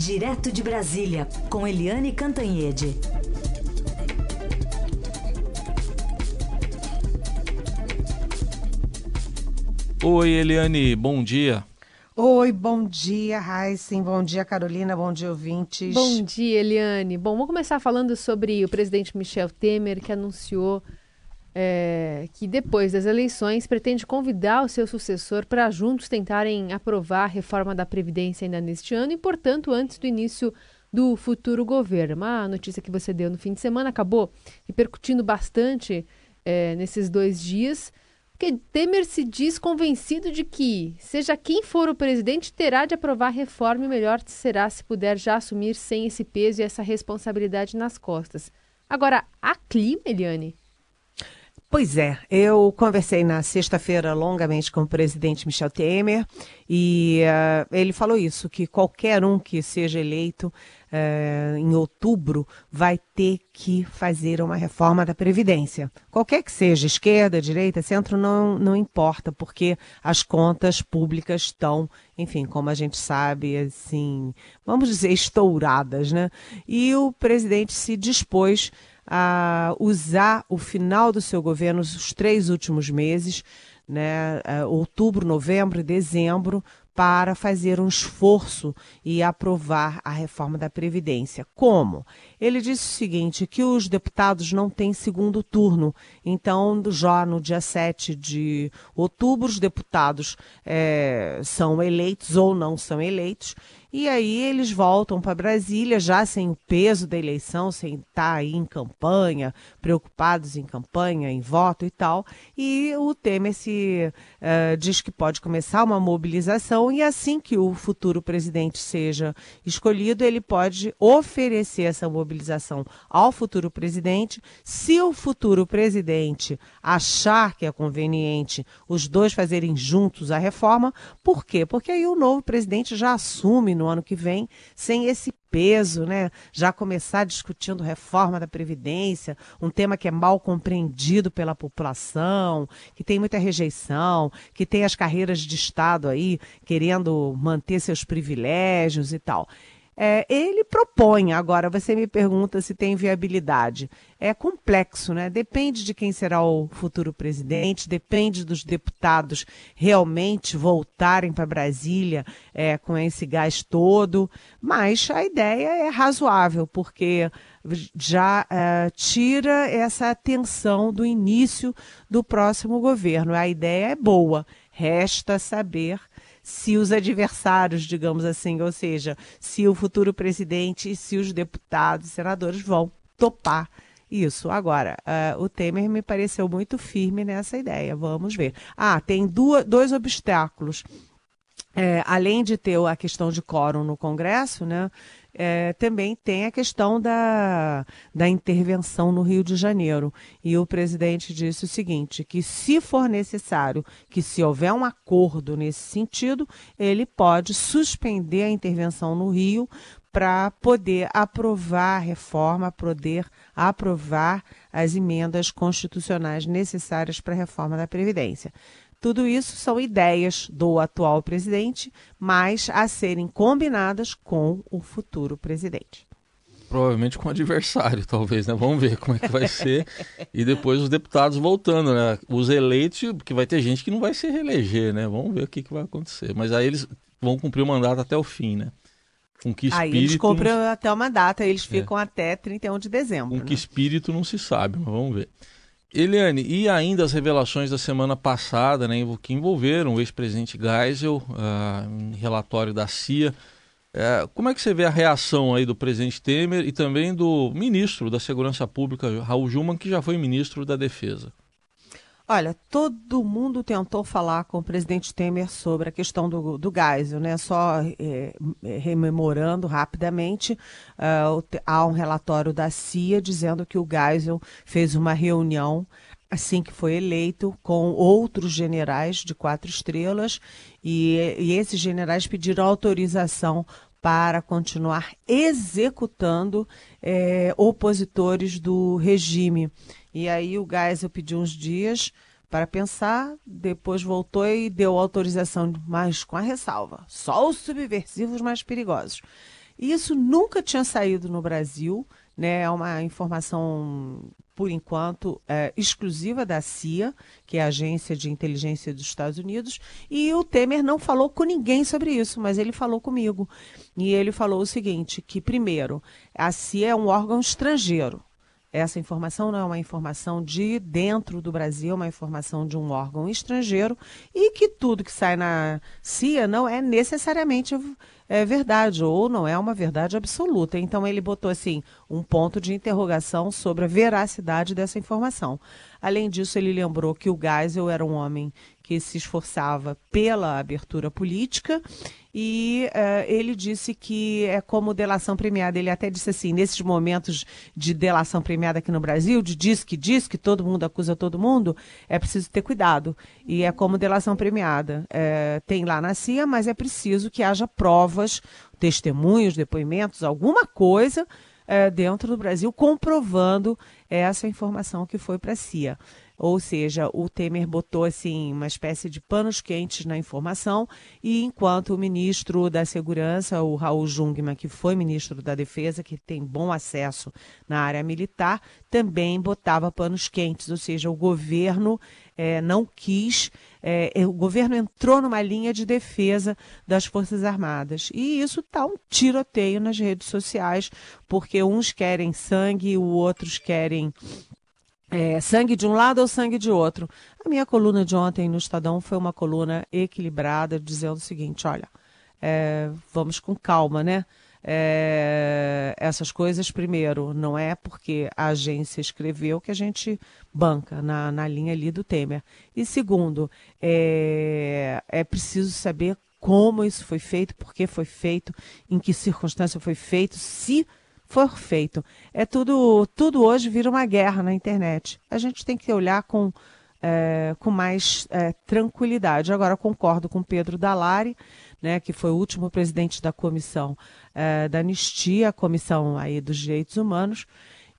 Direto de Brasília, com Eliane Cantanhede. Oi, Eliane, bom dia. Oi, bom dia, Heisen. Bom dia, Carolina. Bom dia, ouvintes. Bom dia, Eliane. Bom, vamos começar falando sobre o presidente Michel Temer, que anunciou é, que depois das eleições pretende convidar o seu sucessor para juntos tentarem aprovar a reforma da Previdência ainda neste ano e, portanto, antes do início do futuro governo. Uma notícia que você deu no fim de semana acabou repercutindo bastante é, nesses dois dias, porque Temer se diz convencido de que, seja quem for o presidente, terá de aprovar a reforma e melhor será se puder já assumir sem esse peso e essa responsabilidade nas costas. Agora, há clima, Eliane? Pois é, eu conversei na sexta-feira longamente com o presidente Michel Temer e uh, ele falou isso, que qualquer um que seja eleito uh, em outubro vai ter que fazer uma reforma da Previdência. Qualquer que seja, esquerda, direita, centro, não, não importa, porque as contas públicas estão, enfim, como a gente sabe, assim, vamos dizer, estouradas, né? E o presidente se dispôs a usar o final do seu governo, os três últimos meses, né, é, outubro, novembro e dezembro, para fazer um esforço e aprovar a reforma da Previdência. Como? Ele disse o seguinte: que os deputados não têm segundo turno. Então, já no dia 7 de outubro, os deputados é, são eleitos ou não são eleitos e aí eles voltam para Brasília já sem o peso da eleição, sem estar tá aí em campanha, preocupados em campanha, em voto e tal. E o Temer se uh, diz que pode começar uma mobilização e assim que o futuro presidente seja escolhido, ele pode oferecer essa mobilização ao futuro presidente. Se o futuro presidente achar que é conveniente os dois fazerem juntos a reforma, por quê? Porque aí o novo presidente já assume no ano que vem, sem esse peso, né? Já começar discutindo reforma da Previdência, um tema que é mal compreendido pela população, que tem muita rejeição, que tem as carreiras de Estado aí querendo manter seus privilégios e tal. É, ele propõe, agora você me pergunta se tem viabilidade. É complexo, né? Depende de quem será o futuro presidente, depende dos deputados realmente voltarem para Brasília é, com esse gás todo, mas a ideia é razoável, porque já é, tira essa tensão do início do próximo governo. A ideia é boa, resta saber se os adversários, digamos assim, ou seja, se o futuro presidente e se os deputados e senadores vão topar isso. Agora, uh, o Temer me pareceu muito firme nessa ideia. Vamos ver. Ah, tem duas, dois obstáculos. É, além de ter a questão de quórum no Congresso, né, é, também tem a questão da, da intervenção no Rio de Janeiro. E o presidente disse o seguinte: que se for necessário, que se houver um acordo nesse sentido, ele pode suspender a intervenção no Rio para poder aprovar a reforma, poder aprovar as emendas constitucionais necessárias para a reforma da Previdência. Tudo isso são ideias do atual presidente, mas a serem combinadas com o futuro presidente. Provavelmente com o adversário, talvez, né? Vamos ver como é que vai ser. e depois os deputados voltando, né? Os eleitos, porque vai ter gente que não vai se reeleger, né? Vamos ver o que, que vai acontecer. Mas aí eles vão cumprir o mandato até o fim, né? Com que espírito. Aí eles cumprem até uma data, eles é. ficam é. até 31 de dezembro. Com né? que espírito não se sabe, mas vamos ver. Eliane, e ainda as revelações da semana passada, né, que envolveram o ex-presidente Geisel, uh, em relatório da CIA. Uh, como é que você vê a reação aí do presidente Temer e também do ministro da Segurança Pública, Raul Juman, que já foi ministro da Defesa? Olha, todo mundo tentou falar com o presidente Temer sobre a questão do, do Geisel, né? Só é, rememorando rapidamente, uh, há um relatório da CIA dizendo que o Geisel fez uma reunião assim que foi eleito com outros generais de quatro estrelas e, e esses generais pediram autorização para continuar executando é, opositores do regime. E aí o Geisel pediu uns dias para pensar, depois voltou e deu autorização, mas com a ressalva: só os subversivos mais perigosos. Isso nunca tinha saído no Brasil, né? É uma informação, por enquanto, é, exclusiva da CIA, que é a agência de inteligência dos Estados Unidos, e o Temer não falou com ninguém sobre isso, mas ele falou comigo. E ele falou o seguinte: que, primeiro, a CIA é um órgão estrangeiro. Essa informação não é uma informação de dentro do Brasil, é uma informação de um órgão estrangeiro e que tudo que sai na CIA não é necessariamente é, verdade ou não é uma verdade absoluta. Então ele botou assim um ponto de interrogação sobre a veracidade dessa informação. Além disso, ele lembrou que o Geisel era um homem que se esforçava pela abertura política e uh, ele disse que é como delação premiada. Ele até disse assim, nesses momentos de delação premiada aqui no Brasil, de diz que diz que todo mundo acusa todo mundo, é preciso ter cuidado. E é como delação premiada. É, tem lá na CIA, mas é preciso que haja provas, testemunhos, depoimentos, alguma coisa é, dentro do Brasil comprovando essa informação que foi para a CIA. Ou seja, o Temer botou assim uma espécie de panos quentes na informação e enquanto o ministro da Segurança, o Raul Jungmann, que foi ministro da Defesa, que tem bom acesso na área militar, também botava panos quentes, ou seja, o governo é, não quis, é, o governo entrou numa linha de defesa das Forças Armadas. E isso está um tiroteio nas redes sociais, porque uns querem sangue, os outros querem é, sangue de um lado ou sangue de outro. A minha coluna de ontem no Estadão foi uma coluna equilibrada, dizendo o seguinte: olha, é, vamos com calma, né? É, essas coisas, primeiro, não é porque a agência escreveu que a gente banca na, na linha ali do Temer. E segundo, é, é preciso saber como isso foi feito, por que foi feito, em que circunstância foi feito, se for feito. É tudo, tudo hoje vira uma guerra na internet. A gente tem que olhar com, é, com mais é, tranquilidade. Agora concordo com Pedro Dalari, né, que foi o último presidente da comissão é, da Anistia, a comissão aí dos direitos humanos,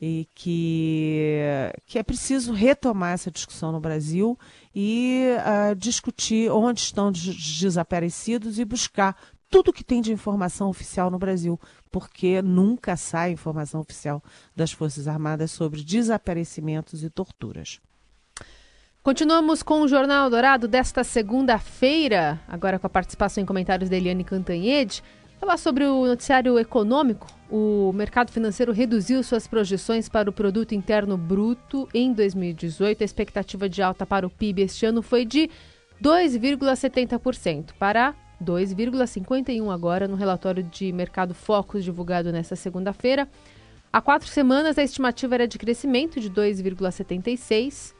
e que, que é preciso retomar essa discussão no Brasil e uh, discutir onde estão os desaparecidos e buscar tudo que tem de informação oficial no Brasil, porque nunca sai informação oficial das Forças Armadas sobre desaparecimentos e torturas. Continuamos com o Jornal Dourado desta segunda-feira, agora com a participação em comentários da Eliane Cantanhede. Falar sobre o noticiário econômico. O mercado financeiro reduziu suas projeções para o produto interno bruto em 2018. A expectativa de alta para o PIB este ano foi de 2,70% para 2,51 agora no relatório de mercado Focus divulgado nesta segunda-feira. Há quatro semanas a estimativa era de crescimento de 2,76.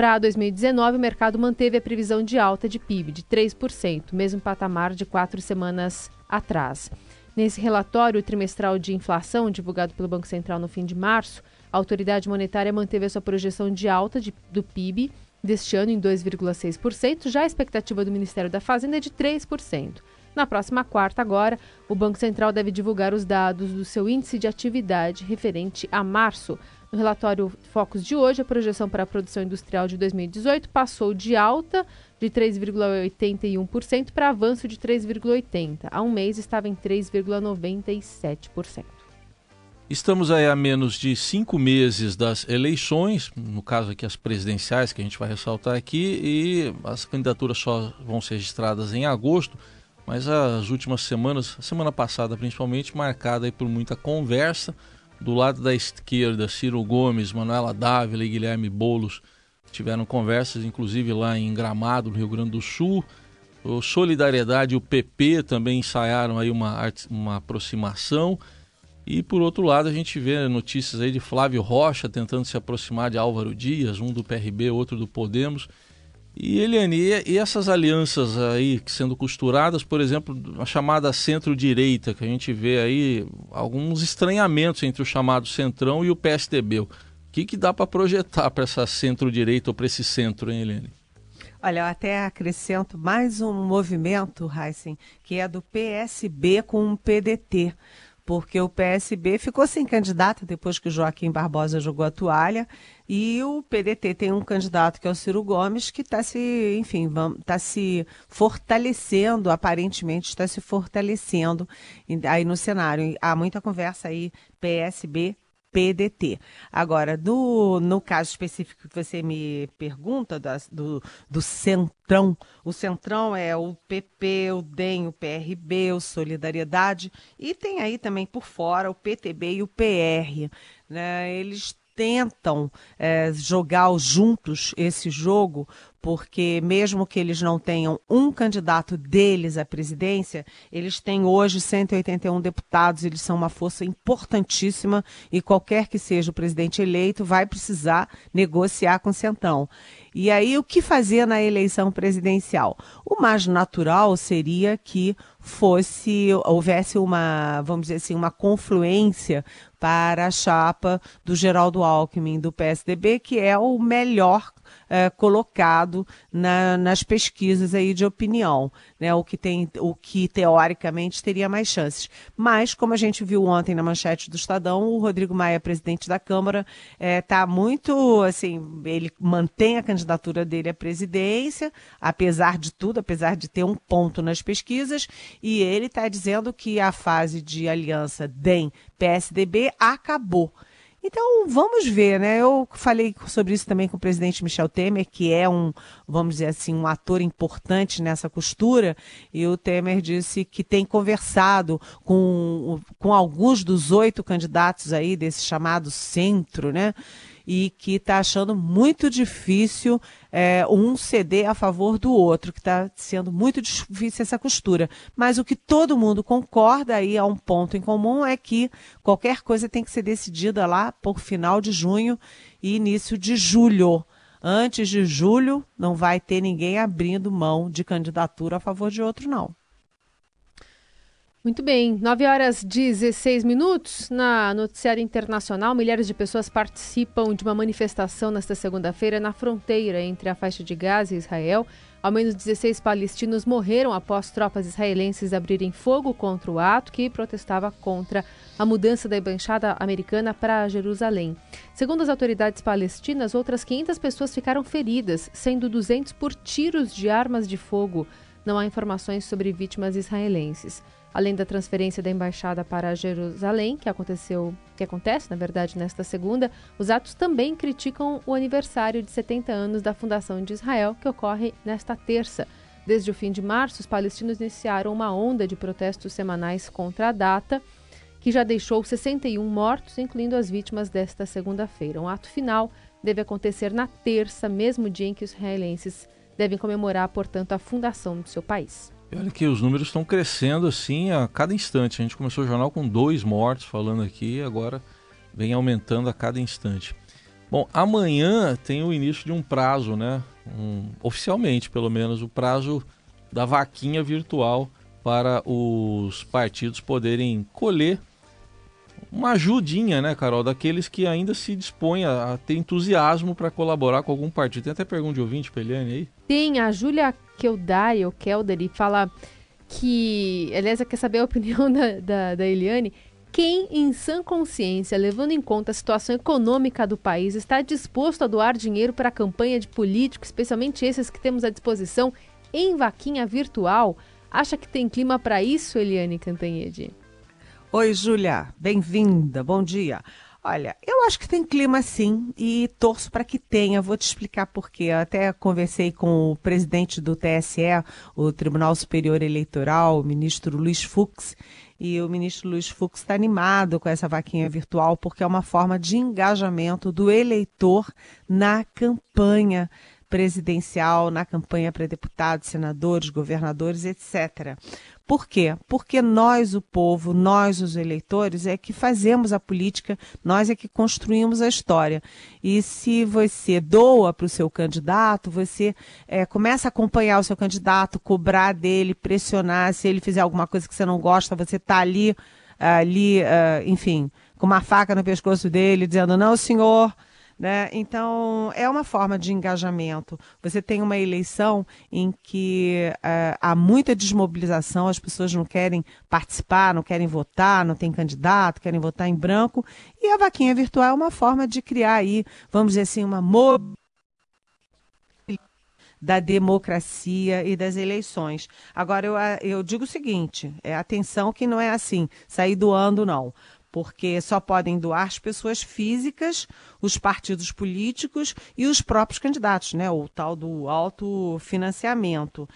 Para 2019, o mercado manteve a previsão de alta de PIB de 3%, mesmo patamar de quatro semanas atrás. Nesse relatório trimestral de inflação, divulgado pelo Banco Central no fim de março, a autoridade monetária manteve a sua projeção de alta de, do PIB deste ano em 2,6%, já a expectativa do Ministério da Fazenda é de 3%. Na próxima quarta, agora, o Banco Central deve divulgar os dados do seu índice de atividade referente a março. No relatório Focus de hoje, a projeção para a produção industrial de 2018 passou de alta de 3,81% para avanço de 3,80%. Há um mês estava em 3,97%. Estamos aí a menos de cinco meses das eleições, no caso aqui as presidenciais, que a gente vai ressaltar aqui, e as candidaturas só vão ser registradas em agosto, mas as últimas semanas, semana passada principalmente, marcada por muita conversa. Do lado da esquerda, Ciro Gomes, Manuela Dávila e Guilherme Bolos tiveram conversas, inclusive lá em Gramado, no Rio Grande do Sul. O Solidariedade e o PP também ensaiaram aí uma, uma aproximação. E por outro lado, a gente vê notícias aí de Flávio Rocha tentando se aproximar de Álvaro Dias, um do PRB, outro do Podemos. E Eliane, e essas alianças aí sendo costuradas, por exemplo, a chamada centro-direita, que a gente vê aí alguns estranhamentos entre o chamado Centrão e o PSDB. O que, que dá para projetar para essa centro-direita ou para esse centro, hein, Eliane? Olha, eu até acrescento mais um movimento, Heisen, que é do PSB com o PDT porque o PSB ficou sem candidato depois que o Joaquim Barbosa jogou a toalha e o PDT tem um candidato que é o Ciro Gomes que está se, enfim, está se fortalecendo, aparentemente está se fortalecendo aí no cenário. Há muita conversa aí PSB PDT. Agora, do, no caso específico que você me pergunta, das, do, do Centrão, o Centrão é o PP, o DEM, o PRB, o Solidariedade, e tem aí também por fora o PTB e o PR. Né? Eles tentam é, jogar juntos esse jogo, porque mesmo que eles não tenham um candidato deles à presidência, eles têm hoje 181 deputados, eles são uma força importantíssima e qualquer que seja o presidente eleito vai precisar negociar com o Centrão. E aí o que fazer na eleição presidencial? O mais natural seria que fosse houvesse uma, vamos dizer assim, uma confluência para a chapa do Geraldo Alckmin do PSDB, que é o melhor é, colocado na, nas pesquisas aí de opinião, né? O que tem, o que teoricamente teria mais chances. Mas, como a gente viu ontem na manchete do Estadão, o Rodrigo Maia, presidente da Câmara, está é, muito, assim, ele mantém a candidatura dele à presidência, apesar de tudo, apesar de ter um ponto nas pesquisas, e ele está dizendo que a fase de aliança DEM-PSDB acabou. Então, vamos ver, né? Eu falei sobre isso também com o presidente Michel Temer, que é um, vamos dizer assim, um ator importante nessa costura, e o Temer disse que tem conversado com, com alguns dos oito candidatos aí desse chamado centro, né? e que está achando muito difícil é, um ceder a favor do outro, que está sendo muito difícil essa costura. Mas o que todo mundo concorda aí a um ponto em comum é que qualquer coisa tem que ser decidida lá por final de junho e início de julho. Antes de julho, não vai ter ninguém abrindo mão de candidatura a favor de outro, não. Muito bem, 9 horas 16 minutos. Na noticiário internacional, milhares de pessoas participam de uma manifestação nesta segunda-feira na fronteira entre a faixa de Gaza e Israel. Ao menos 16 palestinos morreram após tropas israelenses abrirem fogo contra o ato que protestava contra a mudança da embaixada americana para Jerusalém. Segundo as autoridades palestinas, outras 500 pessoas ficaram feridas, sendo 200 por tiros de armas de fogo. Não há informações sobre vítimas israelenses. Além da transferência da embaixada para Jerusalém, que aconteceu, que acontece, na verdade, nesta segunda, os atos também criticam o aniversário de 70 anos da fundação de Israel, que ocorre nesta terça. Desde o fim de março, os palestinos iniciaram uma onda de protestos semanais contra a data, que já deixou 61 mortos, incluindo as vítimas desta segunda-feira. Um ato final deve acontecer na terça, mesmo dia em que os israelenses devem comemorar, portanto, a fundação do seu país. E olha que os números estão crescendo assim a cada instante. A gente começou o jornal com dois mortos falando aqui agora vem aumentando a cada instante. Bom, amanhã tem o início de um prazo, né? Um, oficialmente, pelo menos, o prazo da vaquinha virtual para os partidos poderem colher uma ajudinha, né, Carol, daqueles que ainda se dispõem a, a ter entusiasmo para colaborar com algum partido. Tem até pergunta de ouvinte, Peliane, aí? Tem, a Júlia Keldari, ou Keldari, fala que, aliás, quer saber a opinião da, da, da Eliane, quem, em sã consciência, levando em conta a situação econômica do país, está disposto a doar dinheiro para a campanha de políticos, especialmente esses que temos à disposição, em vaquinha virtual? Acha que tem clima para isso, Eliane Cantanhede? Oi, Júlia, bem-vinda, bom dia. Olha, eu acho que tem clima sim e torço para que tenha. Vou te explicar por quê. Eu até conversei com o presidente do TSE, o Tribunal Superior Eleitoral, o ministro Luiz Fux, e o ministro Luiz Fux está animado com essa vaquinha virtual porque é uma forma de engajamento do eleitor na campanha presidencial, na campanha para deputados, senadores, governadores, etc. Por quê? Porque nós, o povo, nós, os eleitores, é que fazemos a política, nós é que construímos a história. E se você doa para o seu candidato, você é, começa a acompanhar o seu candidato, cobrar dele, pressionar, se ele fizer alguma coisa que você não gosta, você está ali, ali, uh, enfim, com uma faca no pescoço dele, dizendo, não, senhor, Né? Então, é uma forma de engajamento. Você tem uma eleição em que uh, há muita desmobilização, as pessoas não querem participar, não querem votar, não tem candidato, querem votar em branco. E a vaquinha virtual é uma forma de criar aí, vamos dizer assim, uma mobilização da democracia e das eleições. Agora, eu, eu digo o seguinte: é atenção que não é assim, sair doando, não. Porque só podem doar as pessoas físicas, os partidos políticos e os próprios candidatos, né? O tal do autofinanciamento.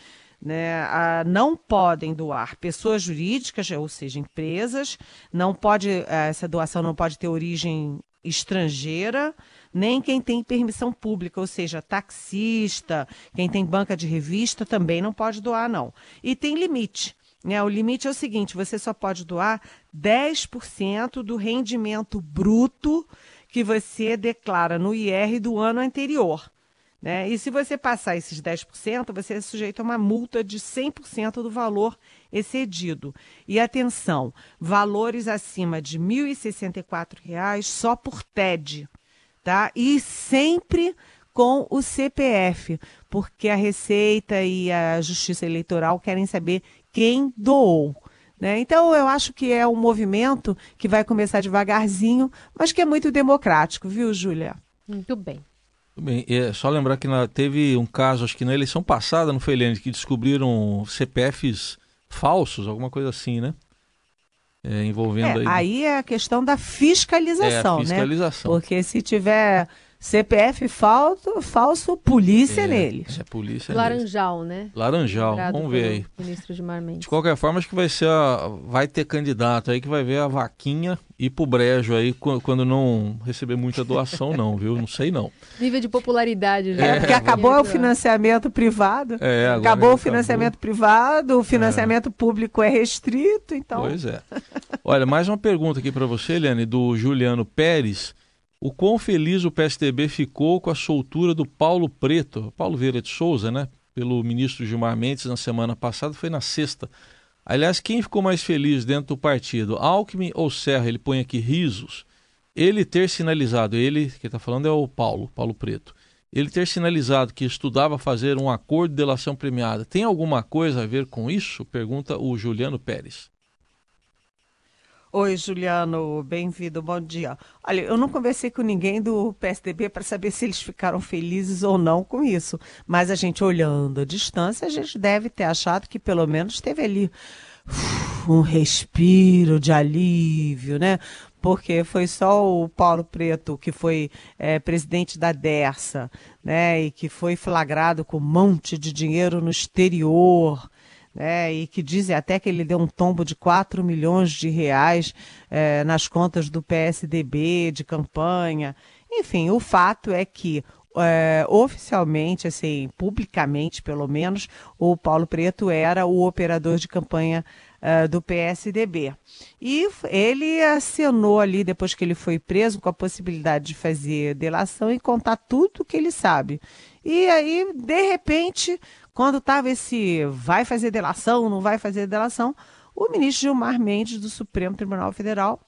Né, não podem doar pessoas jurídicas, ou seja, empresas, não pode, essa doação não pode ter origem estrangeira, nem quem tem permissão pública, ou seja, taxista, quem tem banca de revista também não pode doar, não. E tem limite. Né? O limite é o seguinte: você só pode doar 10% do rendimento bruto que você declara no IR do ano anterior. Né? E se você passar esses 10%, você é sujeito a uma multa de 100% do valor excedido. E atenção, valores acima de R$ 1.064 só por TED tá? E sempre com o CPF, porque a Receita e a Justiça Eleitoral querem saber quem doou. Né? Então, eu acho que é um movimento que vai começar devagarzinho, mas que é muito democrático, viu, Júlia? Muito bem. Muito bem. É só lembrar que na, teve um caso, acho que na eleição passada, não foi, Helene, que descobriram CPFs falsos, alguma coisa assim, né? é, envolvendo é, aí. Aí é a questão da fiscalização, é, fiscalização. né? Porque se tiver CPF falso, falso polícia é, nele. É polícia Laranjal, né? Laranjal, Lembrado vamos ver aí. Ministro de Mendes. De qualquer forma, acho que vai ser a, vai ter candidato aí que vai ver a vaquinha ir pro brejo aí quando não receber muita doação não, viu? Não sei não. Nível de popularidade já. É, porque acabou o financiamento privado. É, acabou o financiamento acabou. privado, o financiamento é. público é restrito, então. Pois é. Olha, mais uma pergunta aqui para você, Eliane, do Juliano Pérez. O quão feliz o PSDB ficou com a soltura do Paulo Preto, Paulo Vieira de Souza, né? Pelo ministro Gilmar Mendes na semana passada, foi na sexta. Aliás, quem ficou mais feliz dentro do partido, Alckmin ou Serra? Ele põe aqui risos. Ele ter sinalizado, ele, que está falando é o Paulo, Paulo Preto, ele ter sinalizado que estudava fazer um acordo de delação premiada, tem alguma coisa a ver com isso? Pergunta o Juliano Pérez. Oi, Juliano, bem-vindo, bom dia. Olha, eu não conversei com ninguém do PSDB para saber se eles ficaram felizes ou não com isso, mas a gente olhando a distância, a gente deve ter achado que pelo menos teve ali um respiro de alívio, né? Porque foi só o Paulo Preto, que foi é, presidente da DERSA, né? E que foi flagrado com um monte de dinheiro no exterior né, e que dizem até que ele deu um tombo de 4 milhões de reais é, nas contas do PSDB de campanha. Enfim, o fato é que é, oficialmente, assim, publicamente pelo menos, o Paulo Preto era o operador de campanha uh, do PSDB. E ele acionou ali, depois que ele foi preso, com a possibilidade de fazer delação e contar tudo o que ele sabe. E aí, de repente, quando estava esse vai fazer delação, não vai fazer delação, o ministro Gilmar Mendes, do Supremo Tribunal Federal,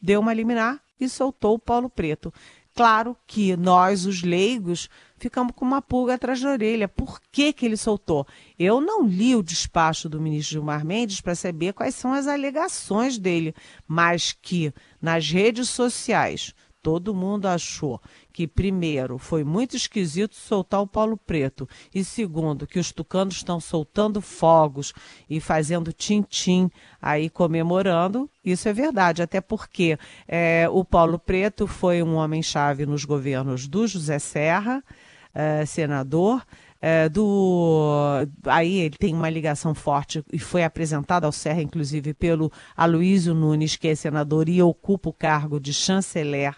deu uma liminar e soltou o Paulo Preto. Claro que nós, os leigos, ficamos com uma pulga atrás da orelha. Por que, que ele soltou? Eu não li o despacho do ministro Gilmar Mendes para saber quais são as alegações dele, mas que nas redes sociais todo mundo achou que, primeiro, foi muito esquisito soltar o Paulo Preto, e segundo, que os tucanos estão soltando fogos e fazendo tim-tim aí comemorando, isso é verdade, até porque é, o Paulo Preto foi um homem-chave nos governos do José Serra, é, senador. É, do aí ele tem uma ligação forte e foi apresentado ao Serra, inclusive, pelo Aloysio Nunes, que é senador e ocupa o cargo de chanceler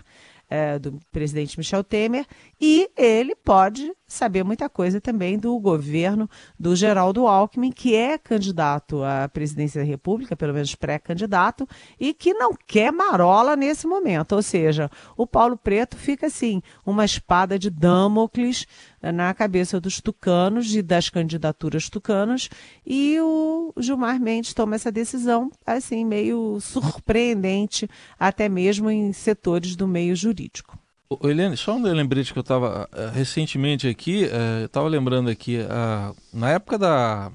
é, do presidente Michel Temer, e ele pode saber muita coisa também do governo do Geraldo Alckmin, que é candidato à presidência da República, pelo menos pré-candidato, e que não quer marola nesse momento. Ou seja, o Paulo Preto fica assim, uma espada de Damocles na cabeça dos tucanos e das candidaturas tucanos, e o Gilmar Mendes toma essa decisão, assim, meio surpreendente, até mesmo em setores do meio jurídico. Ô, Helene, só um lembrete que eu estava uh, recentemente aqui, uh, eu estava lembrando aqui, uh, na época da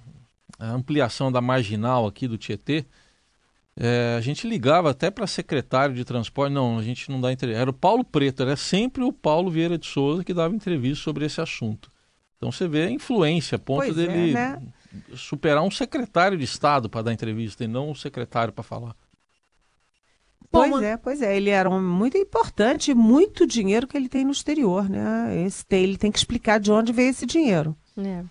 ampliação da marginal aqui do Tietê, a gente ligava até para secretário de transporte, não, a gente não dá entrevista, era o Paulo Preto, era sempre o Paulo Vieira de Souza que dava entrevista sobre esse assunto. Então você vê a influência, a ponto pois dele é, né? superar um secretário de Estado para dar entrevista e não um secretário para falar. Pois é, pois é. Ele era um muito importante, muito dinheiro que ele tem no exterior, né? Esse, ele tem que explicar de onde veio esse dinheiro. É.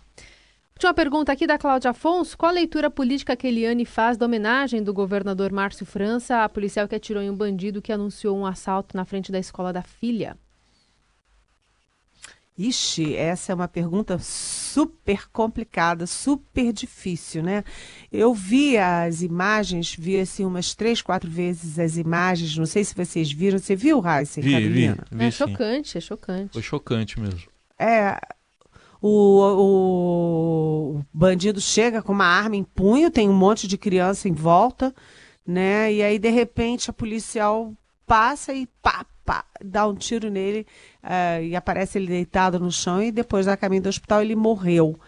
Última pergunta aqui da Cláudia Afonso. Qual a leitura política que Eliane faz da homenagem do governador Márcio França a policial que atirou em um bandido que anunciou um assalto na frente da escola da filha? Ixi, essa é uma pergunta super complicada, super difícil, né? Eu vi as imagens, vi assim umas três, quatro vezes as imagens, não sei se vocês viram. Você viu, Raíssa vi, Carolina? Vi, vi, é chocante, é chocante. Foi chocante mesmo. É, o, o bandido chega com uma arma em punho, tem um monte de criança em volta, né? E aí, de repente, a policial passa e pá, pá, dá um tiro nele uh, e aparece ele deitado no chão e depois, a caminho do hospital, ele morreu.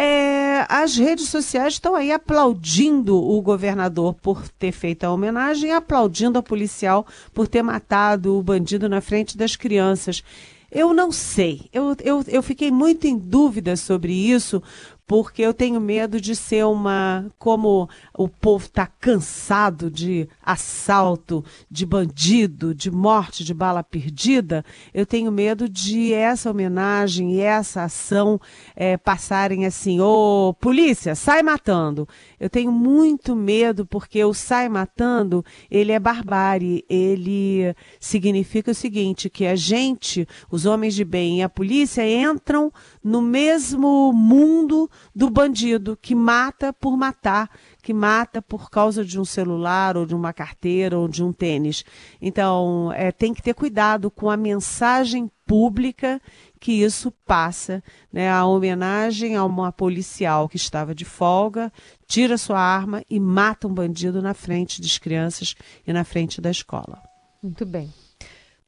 É, as redes sociais estão aí aplaudindo o governador por ter feito a homenagem, aplaudindo a policial por ter matado o bandido na frente das crianças. Eu não sei, eu, eu, eu fiquei muito em dúvida sobre isso, porque eu tenho medo de ser uma. Como o povo está cansado de assalto, de bandido, de morte, de bala perdida, eu tenho medo de essa homenagem e essa ação é, passarem assim: ô polícia, sai matando. Eu tenho muito medo, porque o sai matando, ele é barbárie, ele significa o seguinte: que a gente, os homens de bem e a polícia entram no mesmo mundo do bandido que mata por matar, que mata por causa de um celular ou de uma carteira ou de um tênis. Então, é, tem que ter cuidado com a mensagem pública que isso passa, né? A homenagem a uma policial que estava de folga, tira sua arma e mata um bandido na frente das crianças e na frente da escola. Muito bem.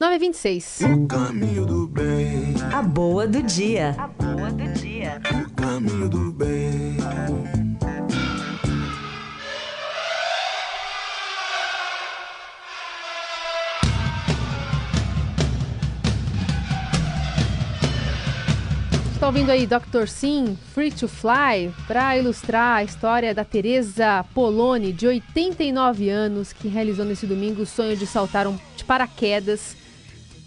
9h26. O caminho do bem. A boa do dia. A boa do dia. Caminho do bem. Está ouvindo aí Dr. Sim, Free to Fly, para ilustrar a história da Teresa Poloni, de 89 anos, que realizou nesse domingo o sonho de saltar um de paraquedas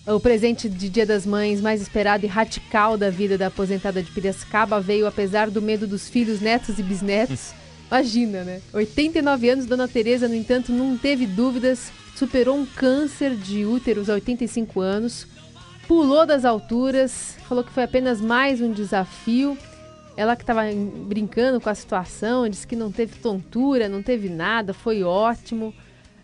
o presente de Dia das Mães mais esperado e radical da vida da aposentada de Piracicaba veio apesar do medo dos filhos, netos e bisnetos. Imagina, né? 89 anos, Dona Teresa, no entanto, não teve dúvidas, superou um câncer de úteros a 85 anos, pulou das alturas, falou que foi apenas mais um desafio. Ela que estava brincando com a situação, disse que não teve tontura, não teve nada, foi ótimo.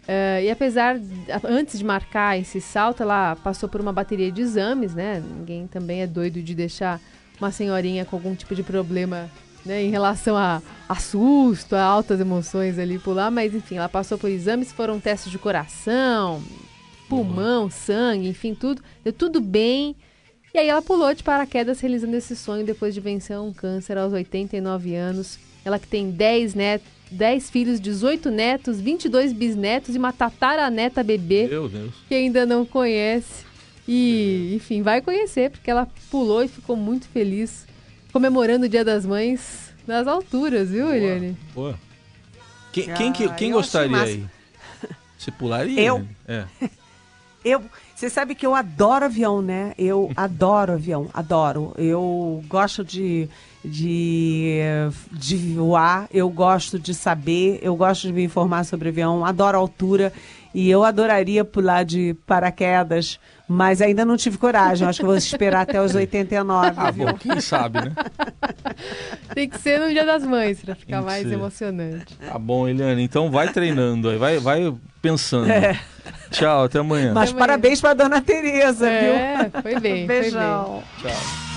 Uh, e apesar, antes de marcar esse salto, ela passou por uma bateria de exames, né? Ninguém também é doido de deixar uma senhorinha com algum tipo de problema né, em relação a, a susto, a altas emoções ali pular, mas enfim, ela passou por exames, foram testes de coração, pulmão, sangue, enfim, tudo. Deu tudo bem. E aí ela pulou de paraquedas realizando esse sonho depois de vencer um câncer aos 89 anos. Ela que tem 10 netos 10 filhos, 18 netos, 22 bisnetos e uma tataraneta bebê Meu Deus. que ainda não conhece. E, enfim, vai conhecer, porque ela pulou e ficou muito feliz, comemorando o Dia das Mães nas alturas, viu, boa, Eliane? Boa. Quem, quem, quem, quem gostaria aí? Você pularia? Eu? É. Eu, você sabe que eu adoro avião, né? Eu adoro avião, adoro. Eu gosto de de, de voar, eu gosto de saber, eu gosto de me informar sobre avião, adoro altura e eu adoraria pular de paraquedas, mas ainda não tive coragem. Acho que vou esperar até os 89. Ah, viu? bom, quem sabe, né? Tem que ser no Dia das Mães para ficar mais ser. emocionante. Tá bom, Eliane. Então vai treinando aí, vai, vai pensando. É. Tchau, até amanhã. Mas até parabéns para dona Tereza, é, viu? Foi bem. Beijão. Foi bem. Tchau.